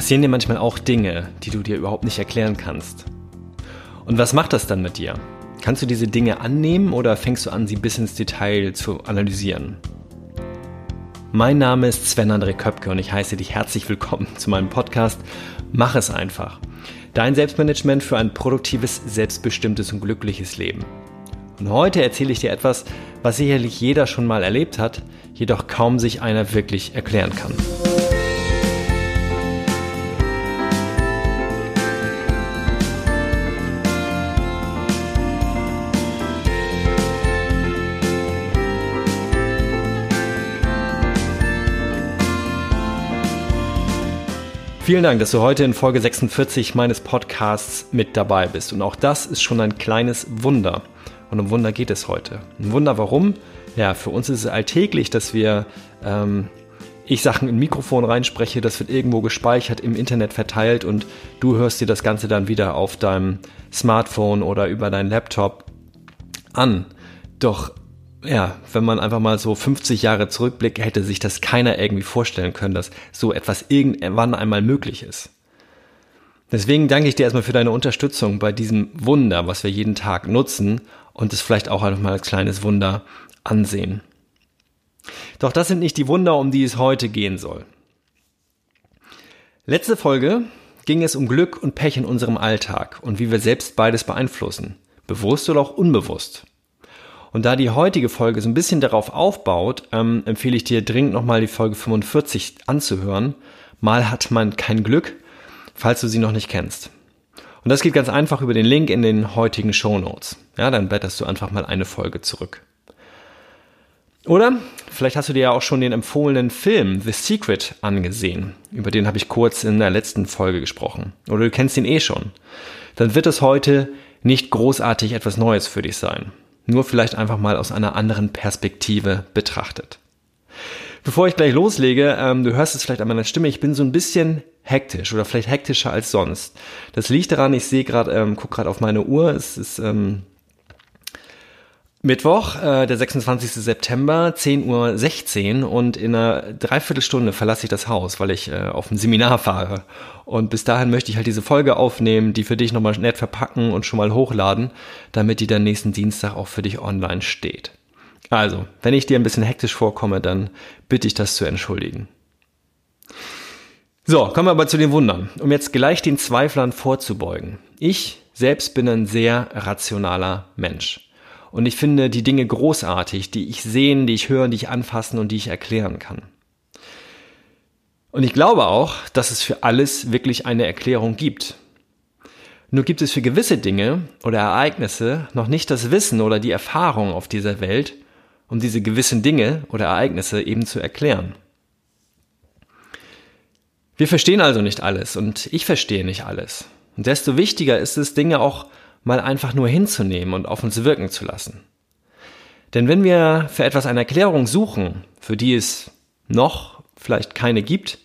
passieren dir manchmal auch Dinge, die du dir überhaupt nicht erklären kannst. Und was macht das dann mit dir? Kannst du diese Dinge annehmen oder fängst du an, sie bis ins Detail zu analysieren? Mein Name ist Sven André Köpke und ich heiße dich herzlich willkommen zu meinem Podcast Mach es einfach. Dein Selbstmanagement für ein produktives, selbstbestimmtes und glückliches Leben. Und heute erzähle ich dir etwas, was sicherlich jeder schon mal erlebt hat, jedoch kaum sich einer wirklich erklären kann. Vielen Dank, dass du heute in Folge 46 meines Podcasts mit dabei bist. Und auch das ist schon ein kleines Wunder. Und um Wunder geht es heute. Ein Wunder warum? Ja, für uns ist es alltäglich, dass wir ähm, ich Sachen in Mikrofon reinspreche, das wird irgendwo gespeichert, im Internet verteilt und du hörst dir das Ganze dann wieder auf deinem Smartphone oder über deinen Laptop an. Doch ja, wenn man einfach mal so 50 Jahre zurückblickt, hätte sich das keiner irgendwie vorstellen können, dass so etwas irgendwann einmal möglich ist. Deswegen danke ich dir erstmal für deine Unterstützung bei diesem Wunder, was wir jeden Tag nutzen und es vielleicht auch einfach mal als kleines Wunder ansehen. Doch das sind nicht die Wunder, um die es heute gehen soll. Letzte Folge ging es um Glück und Pech in unserem Alltag und wie wir selbst beides beeinflussen, bewusst oder auch unbewusst. Und da die heutige Folge so ein bisschen darauf aufbaut, ähm, empfehle ich dir dringend nochmal die Folge 45 anzuhören. Mal hat man kein Glück, falls du sie noch nicht kennst. Und das geht ganz einfach über den Link in den heutigen Show Notes. Ja, dann blätterst du einfach mal eine Folge zurück. Oder vielleicht hast du dir ja auch schon den empfohlenen Film The Secret angesehen. Über den habe ich kurz in der letzten Folge gesprochen. Oder du kennst ihn eh schon. Dann wird es heute nicht großartig etwas Neues für dich sein nur vielleicht einfach mal aus einer anderen Perspektive betrachtet. Bevor ich gleich loslege, ähm, du hörst es vielleicht an meiner Stimme, ich bin so ein bisschen hektisch oder vielleicht hektischer als sonst. Das liegt daran, ich sehe gerade, ähm, guck gerade auf meine Uhr, es ist ähm, Mittwoch, äh, der 26. September, 10.16 Uhr und in einer Dreiviertelstunde verlasse ich das Haus, weil ich äh, auf ein Seminar fahre. Und bis dahin möchte ich halt diese Folge aufnehmen, die für dich nochmal nett verpacken und schon mal hochladen, damit die dann nächsten Dienstag auch für dich online steht. Also, wenn ich dir ein bisschen hektisch vorkomme, dann bitte ich das zu entschuldigen. So, kommen wir aber zu den Wundern, um jetzt gleich den Zweiflern vorzubeugen. Ich selbst bin ein sehr rationaler Mensch. Und ich finde die Dinge großartig, die ich sehen, die ich hören, die ich anfassen und die ich erklären kann. Und ich glaube auch, dass es für alles wirklich eine Erklärung gibt. Nur gibt es für gewisse Dinge oder Ereignisse noch nicht das Wissen oder die Erfahrung auf dieser Welt, um diese gewissen Dinge oder Ereignisse eben zu erklären. Wir verstehen also nicht alles und ich verstehe nicht alles. Und desto wichtiger ist es, Dinge auch mal einfach nur hinzunehmen und auf uns wirken zu lassen. Denn wenn wir für etwas eine Erklärung suchen, für die es noch vielleicht keine gibt,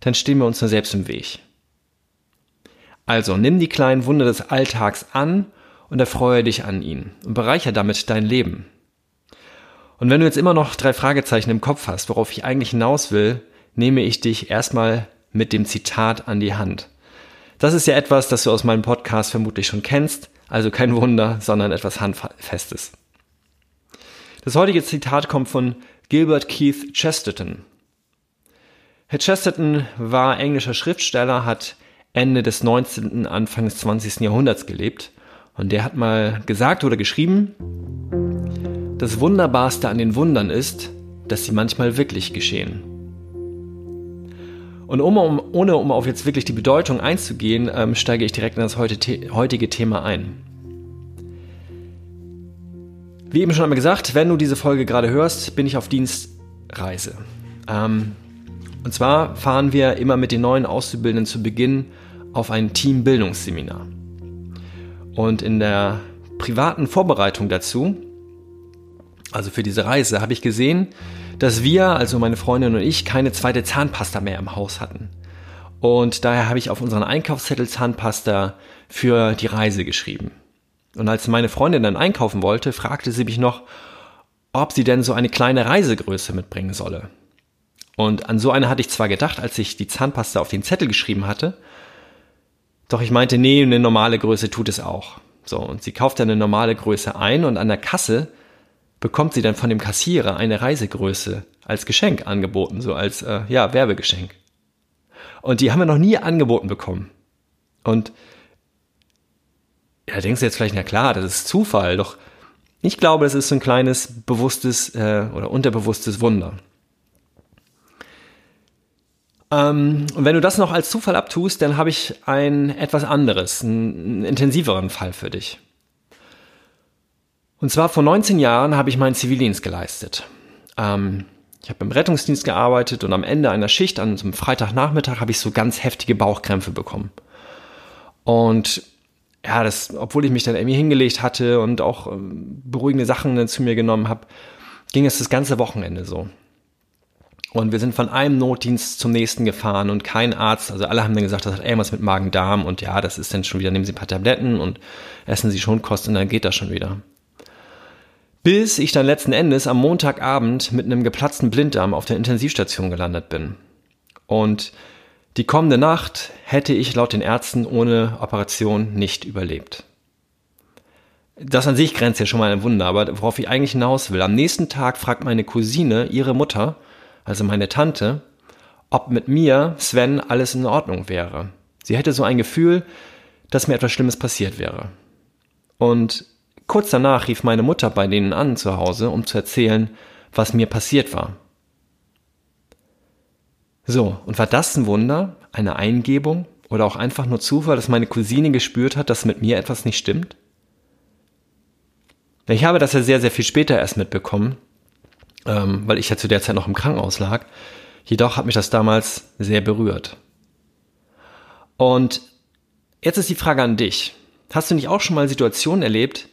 dann stehen wir uns nur selbst im Weg. Also nimm die kleinen Wunder des Alltags an und erfreue dich an ihnen und bereichere damit dein Leben. Und wenn du jetzt immer noch drei Fragezeichen im Kopf hast, worauf ich eigentlich hinaus will, nehme ich dich erstmal mit dem Zitat an die Hand. Das ist ja etwas, das du aus meinem Podcast vermutlich schon kennst, also kein Wunder, sondern etwas Handfestes. Das heutige Zitat kommt von Gilbert Keith Chesterton. Herr Chesterton war englischer Schriftsteller, hat Ende des 19., Anfang des 20. Jahrhunderts gelebt und der hat mal gesagt oder geschrieben, das Wunderbarste an den Wundern ist, dass sie manchmal wirklich geschehen. Und um, um, ohne um auf jetzt wirklich die Bedeutung einzugehen, ähm, steige ich direkt in das heutige Thema ein. Wie eben schon einmal gesagt, wenn du diese Folge gerade hörst, bin ich auf Dienstreise. Ähm, und zwar fahren wir immer mit den neuen Auszubildenden zu Beginn auf ein Teambildungsseminar. Und in der privaten Vorbereitung dazu, also für diese Reise, habe ich gesehen, dass wir, also meine Freundin und ich, keine zweite Zahnpasta mehr im Haus hatten. Und daher habe ich auf unseren Einkaufszettel Zahnpasta für die Reise geschrieben. Und als meine Freundin dann einkaufen wollte, fragte sie mich noch, ob sie denn so eine kleine Reisegröße mitbringen solle. Und an so eine hatte ich zwar gedacht, als ich die Zahnpasta auf den Zettel geschrieben hatte, doch ich meinte, nee, eine normale Größe tut es auch. So, und sie kauft dann eine normale Größe ein und an der Kasse bekommt sie dann von dem Kassierer eine Reisegröße als Geschenk angeboten, so als äh, ja, Werbegeschenk. Und die haben wir noch nie angeboten bekommen. Und ja, denkst du jetzt vielleicht, na klar, das ist Zufall, doch ich glaube, es ist so ein kleines bewusstes äh, oder unterbewusstes Wunder. Ähm, und wenn du das noch als Zufall abtust, dann habe ich ein etwas anderes, einen, einen intensiveren Fall für dich. Und zwar vor 19 Jahren habe ich meinen Zivildienst geleistet. Ähm, ich habe im Rettungsdienst gearbeitet und am Ende einer Schicht, an so einem Freitagnachmittag, habe ich so ganz heftige Bauchkrämpfe bekommen. Und ja, das, obwohl ich mich dann irgendwie hingelegt hatte und auch ähm, beruhigende Sachen zu mir genommen habe, ging es das ganze Wochenende so. Und wir sind von einem Notdienst zum nächsten gefahren und kein Arzt, also alle haben dann gesagt, das hat irgendwas mit Magen-Darm und ja, das ist dann schon wieder, nehmen Sie ein paar Tabletten und essen Sie schon Kost und dann geht das schon wieder. Bis ich dann letzten Endes am Montagabend mit einem geplatzten Blinddarm auf der Intensivstation gelandet bin. Und die kommende Nacht hätte ich laut den Ärzten ohne Operation nicht überlebt. Das an sich grenzt ja schon mal ein Wunder, aber worauf ich eigentlich hinaus will. Am nächsten Tag fragt meine Cousine ihre Mutter, also meine Tante, ob mit mir, Sven, alles in Ordnung wäre. Sie hätte so ein Gefühl, dass mir etwas Schlimmes passiert wäre. Und kurz danach rief meine Mutter bei denen an zu Hause, um zu erzählen, was mir passiert war. So, und war das ein Wunder, eine Eingebung oder auch einfach nur Zufall, dass meine Cousine gespürt hat, dass mit mir etwas nicht stimmt? Ich habe das ja sehr, sehr viel später erst mitbekommen, ähm, weil ich ja zu der Zeit noch im Krankenhaus lag. Jedoch hat mich das damals sehr berührt. Und jetzt ist die Frage an dich. Hast du nicht auch schon mal Situationen erlebt,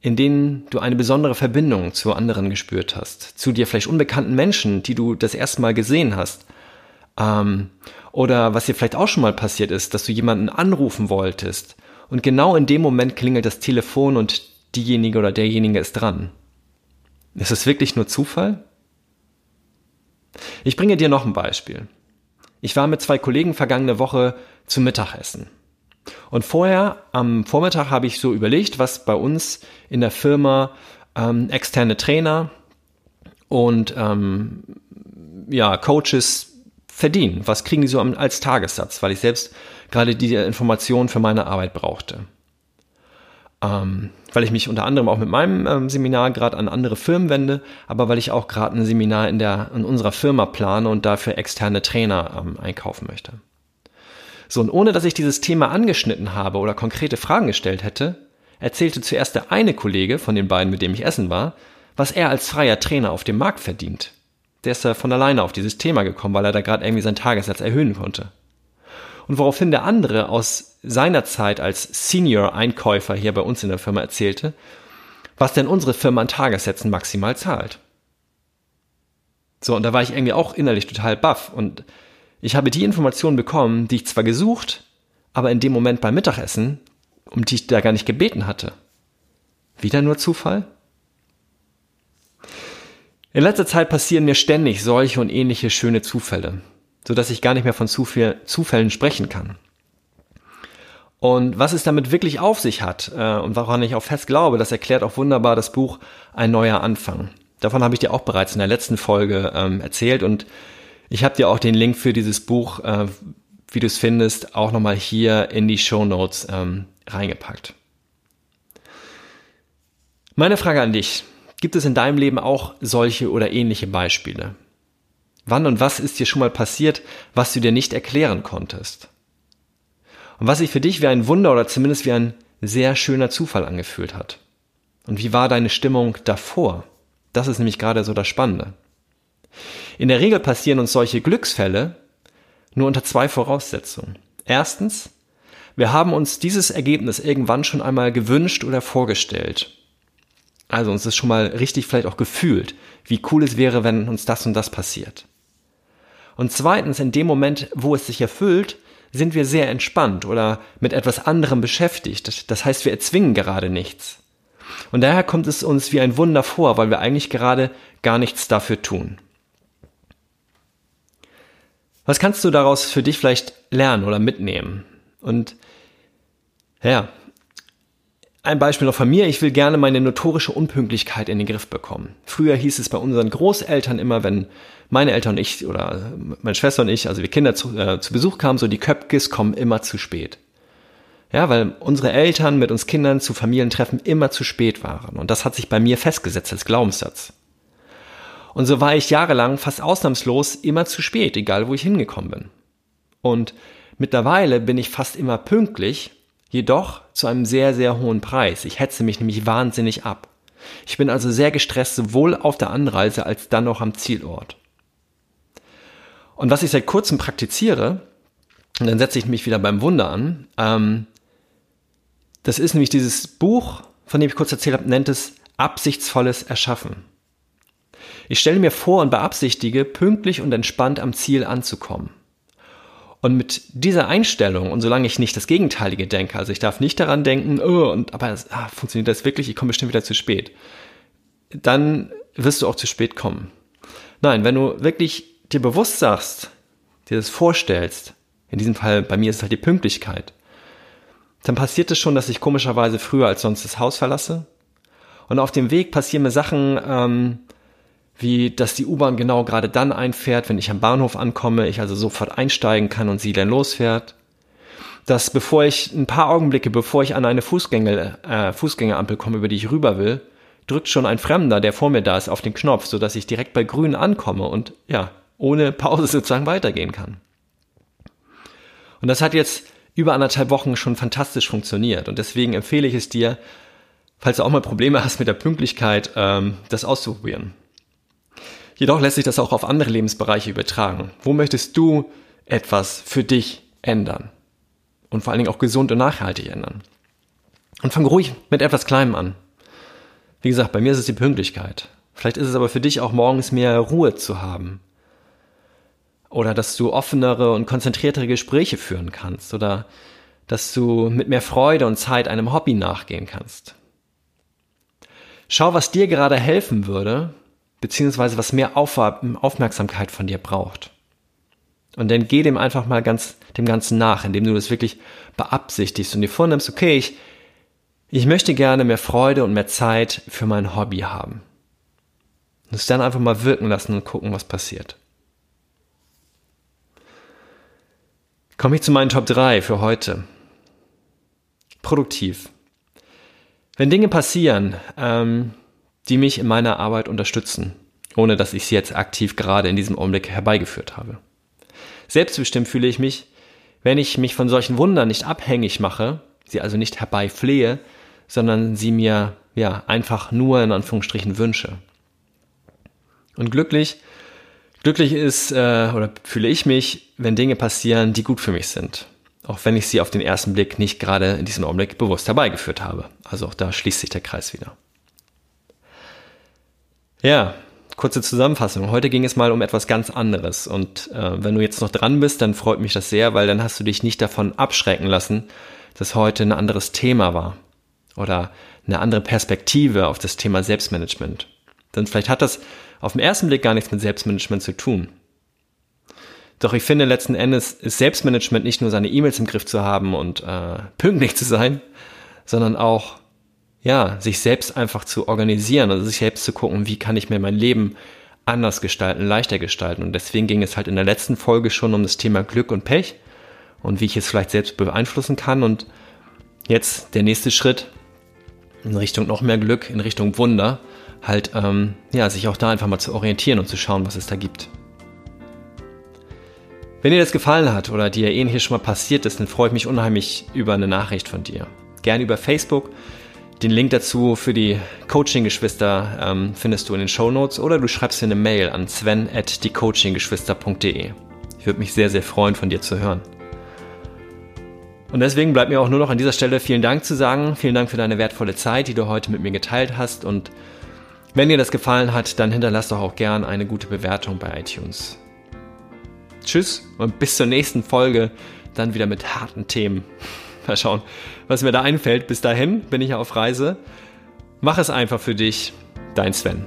in denen du eine besondere Verbindung zu anderen gespürt hast, zu dir vielleicht unbekannten Menschen, die du das erste Mal gesehen hast? Ähm, oder was dir vielleicht auch schon mal passiert ist, dass du jemanden anrufen wolltest und genau in dem Moment klingelt das Telefon und diejenige oder derjenige ist dran. Ist es wirklich nur Zufall? Ich bringe dir noch ein Beispiel. Ich war mit zwei Kollegen vergangene Woche zum Mittagessen. Und vorher, am Vormittag, habe ich so überlegt, was bei uns in der Firma ähm, externe Trainer und ähm, ja, Coaches verdienen. Was kriegen die so als Tagessatz? Weil ich selbst gerade die Informationen für meine Arbeit brauchte ähm, weil ich mich unter anderem auch mit meinem ähm, Seminar gerade an andere Firmen wende, aber weil ich auch gerade ein Seminar in, der, in unserer Firma plane und dafür externe Trainer ähm, einkaufen möchte. So, und ohne dass ich dieses Thema angeschnitten habe oder konkrete Fragen gestellt hätte, erzählte zuerst der eine Kollege von den beiden, mit dem ich essen war, was er als freier Trainer auf dem Markt verdient. Der ist da von alleine auf dieses Thema gekommen, weil er da gerade irgendwie seinen Tagessatz erhöhen konnte. Und woraufhin der andere aus seiner Zeit als Senior-Einkäufer hier bei uns in der Firma erzählte, was denn unsere Firma an Tagessätzen maximal zahlt. So, und da war ich irgendwie auch innerlich total baff und ich habe die Informationen bekommen, die ich zwar gesucht, aber in dem Moment beim Mittagessen, um die ich da gar nicht gebeten hatte. Wieder nur Zufall? In letzter Zeit passieren mir ständig solche und ähnliche schöne Zufälle so dass ich gar nicht mehr von Zufällen sprechen kann. Und was es damit wirklich auf sich hat äh, und woran ich auch fest glaube, das erklärt auch wunderbar das Buch Ein neuer Anfang. Davon habe ich dir auch bereits in der letzten Folge ähm, erzählt und ich habe dir auch den Link für dieses Buch, äh, wie du es findest, auch nochmal hier in die Show Notes ähm, reingepackt. Meine Frage an dich. Gibt es in deinem Leben auch solche oder ähnliche Beispiele? Wann und was ist dir schon mal passiert, was du dir nicht erklären konntest? Und was sich für dich wie ein Wunder oder zumindest wie ein sehr schöner Zufall angefühlt hat. Und wie war deine Stimmung davor? Das ist nämlich gerade so das Spannende. In der Regel passieren uns solche Glücksfälle nur unter zwei Voraussetzungen. Erstens, wir haben uns dieses Ergebnis irgendwann schon einmal gewünscht oder vorgestellt. Also uns ist schon mal richtig vielleicht auch gefühlt, wie cool es wäre, wenn uns das und das passiert. Und zweitens, in dem Moment, wo es sich erfüllt, sind wir sehr entspannt oder mit etwas anderem beschäftigt. Das heißt, wir erzwingen gerade nichts. Und daher kommt es uns wie ein Wunder vor, weil wir eigentlich gerade gar nichts dafür tun. Was kannst du daraus für dich vielleicht lernen oder mitnehmen? Und ja, ein Beispiel noch von mir. Ich will gerne meine notorische Unpünktlichkeit in den Griff bekommen. Früher hieß es bei unseren Großeltern immer, wenn meine Eltern und ich oder meine Schwester und ich, also wir Kinder zu, äh, zu Besuch kamen, so die Köpkes kommen immer zu spät. Ja, weil unsere Eltern mit uns Kindern zu Familientreffen immer zu spät waren. Und das hat sich bei mir festgesetzt als Glaubenssatz. Und so war ich jahrelang fast ausnahmslos immer zu spät, egal wo ich hingekommen bin. Und mittlerweile bin ich fast immer pünktlich, jedoch zu einem sehr, sehr hohen Preis. Ich hetze mich nämlich wahnsinnig ab. Ich bin also sehr gestresst, sowohl auf der Anreise als dann auch am Zielort. Und was ich seit kurzem praktiziere, und dann setze ich mich wieder beim Wunder an, ähm, das ist nämlich dieses Buch, von dem ich kurz erzählt habe, nennt es Absichtsvolles Erschaffen. Ich stelle mir vor und beabsichtige, pünktlich und entspannt am Ziel anzukommen. Und mit dieser Einstellung, und solange ich nicht das Gegenteilige denke, also ich darf nicht daran denken, oh, und, aber ah, funktioniert das wirklich, ich komme bestimmt wieder zu spät, dann wirst du auch zu spät kommen. Nein, wenn du wirklich dir bewusst sagst, dir das vorstellst, in diesem Fall bei mir ist es halt die Pünktlichkeit, dann passiert es schon, dass ich komischerweise früher als sonst das Haus verlasse. Und auf dem Weg passieren mir Sachen, ähm, wie dass die U-Bahn genau gerade dann einfährt, wenn ich am Bahnhof ankomme, ich also sofort einsteigen kann und sie dann losfährt. Dass bevor ich ein paar Augenblicke, bevor ich an eine Fußgänger, äh, Fußgängerampel komme, über die ich rüber will, drückt schon ein Fremder, der vor mir da ist, auf den Knopf, sodass ich direkt bei Grün ankomme und ja, ohne Pause sozusagen weitergehen kann. Und das hat jetzt über anderthalb Wochen schon fantastisch funktioniert und deswegen empfehle ich es dir, falls du auch mal Probleme hast mit der Pünktlichkeit, ähm, das auszuprobieren. Jedoch lässt sich das auch auf andere Lebensbereiche übertragen. Wo möchtest du etwas für dich ändern? Und vor allen Dingen auch gesund und nachhaltig ändern. Und fang ruhig mit etwas Kleinem an. Wie gesagt, bei mir ist es die Pünktlichkeit. Vielleicht ist es aber für dich auch morgens mehr Ruhe zu haben. Oder dass du offenere und konzentriertere Gespräche führen kannst. Oder dass du mit mehr Freude und Zeit einem Hobby nachgehen kannst. Schau, was dir gerade helfen würde, beziehungsweise was mehr Aufmerksamkeit von dir braucht. Und dann geh dem einfach mal ganz, dem Ganzen nach, indem du das wirklich beabsichtigst und dir vornimmst, okay, ich, ich möchte gerne mehr Freude und mehr Zeit für mein Hobby haben. Und es dann einfach mal wirken lassen und gucken, was passiert. Komme ich zu meinen Top 3 für heute. Produktiv. Wenn Dinge passieren, ähm, die mich in meiner Arbeit unterstützen, ohne dass ich sie jetzt aktiv gerade in diesem Augenblick herbeigeführt habe. Selbstbestimmt fühle ich mich, wenn ich mich von solchen Wundern nicht abhängig mache, sie also nicht herbeiflehe, sondern sie mir ja einfach nur in Anführungsstrichen wünsche. Und glücklich, glücklich ist äh, oder fühle ich mich, wenn Dinge passieren, die gut für mich sind, auch wenn ich sie auf den ersten Blick nicht gerade in diesem Augenblick bewusst herbeigeführt habe. Also auch da schließt sich der Kreis wieder. Ja, kurze Zusammenfassung. Heute ging es mal um etwas ganz anderes. Und äh, wenn du jetzt noch dran bist, dann freut mich das sehr, weil dann hast du dich nicht davon abschrecken lassen, dass heute ein anderes Thema war. Oder eine andere Perspektive auf das Thema Selbstmanagement. Denn vielleicht hat das auf den ersten Blick gar nichts mit Selbstmanagement zu tun. Doch ich finde, letzten Endes ist Selbstmanagement nicht nur seine E-Mails im Griff zu haben und äh, pünktlich zu sein, sondern auch ja, sich selbst einfach zu organisieren, also sich selbst zu gucken, wie kann ich mir mein Leben anders gestalten, leichter gestalten. Und deswegen ging es halt in der letzten Folge schon um das Thema Glück und Pech und wie ich es vielleicht selbst beeinflussen kann. Und jetzt der nächste Schritt in Richtung noch mehr Glück, in Richtung Wunder, halt, ähm, ja, sich auch da einfach mal zu orientieren und zu schauen, was es da gibt. Wenn dir das gefallen hat oder dir ähnliches schon mal passiert ist, dann freue ich mich unheimlich über eine Nachricht von dir. Gerne über Facebook den Link dazu für die Coaching-Geschwister ähm, findest du in den Show Notes oder du schreibst mir eine Mail an sven at diecoachinggeschwister.de. Ich würde mich sehr, sehr freuen, von dir zu hören. Und deswegen bleibt mir auch nur noch an dieser Stelle vielen Dank zu sagen. Vielen Dank für deine wertvolle Zeit, die du heute mit mir geteilt hast. Und wenn dir das gefallen hat, dann hinterlass doch auch gern eine gute Bewertung bei iTunes. Tschüss und bis zur nächsten Folge, dann wieder mit harten Themen. Mal schauen, was mir da einfällt. Bis dahin bin ich auf Reise. Mach es einfach für dich. Dein Sven.